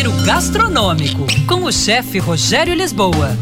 Giro Gastronômico, com o chefe Rogério Lisboa.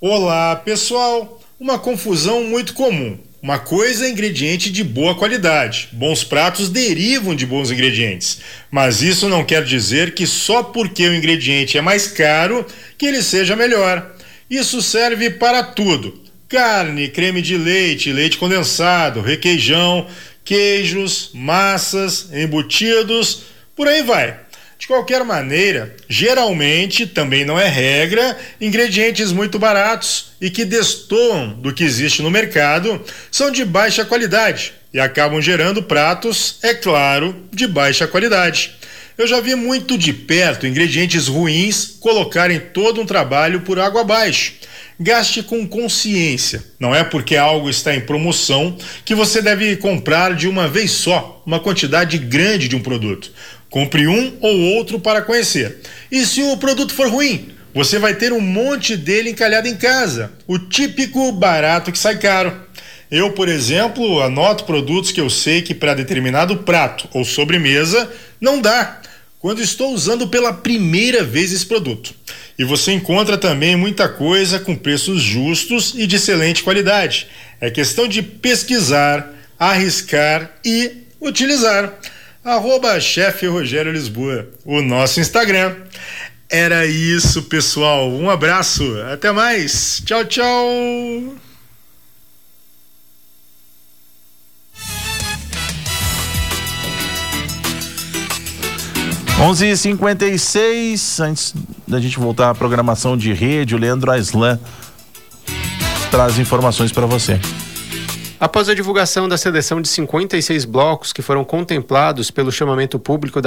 Olá, pessoal! Uma confusão muito comum. Uma coisa é ingrediente de boa qualidade. Bons pratos derivam de bons ingredientes. Mas isso não quer dizer que só porque o ingrediente é mais caro que ele seja melhor. Isso serve para tudo: carne, creme de leite, leite condensado, requeijão, queijos, massas, embutidos, por aí vai. De qualquer maneira, geralmente, também não é regra, ingredientes muito baratos e que destoam do que existe no mercado são de baixa qualidade e acabam gerando pratos, é claro, de baixa qualidade. Eu já vi muito de perto ingredientes ruins colocarem todo um trabalho por água abaixo. Gaste com consciência. Não é porque algo está em promoção que você deve comprar de uma vez só uma quantidade grande de um produto. Compre um ou outro para conhecer. E se o produto for ruim, você vai ter um monte dele encalhado em casa. O típico barato que sai caro. Eu, por exemplo, anoto produtos que eu sei que para determinado prato ou sobremesa não dá quando estou usando pela primeira vez esse produto. E você encontra também muita coisa com preços justos e de excelente qualidade. É questão de pesquisar, arriscar e utilizar arroba chefe Rogério Lisboa, o nosso Instagram. Era isso, pessoal. Um abraço, até mais. Tchau, tchau. Onze e cinquenta e seis, antes da gente voltar à programação de rede, o Leandro Aislan traz informações para você. Após a divulgação da seleção de 56 blocos que foram contemplados pelo chamamento público da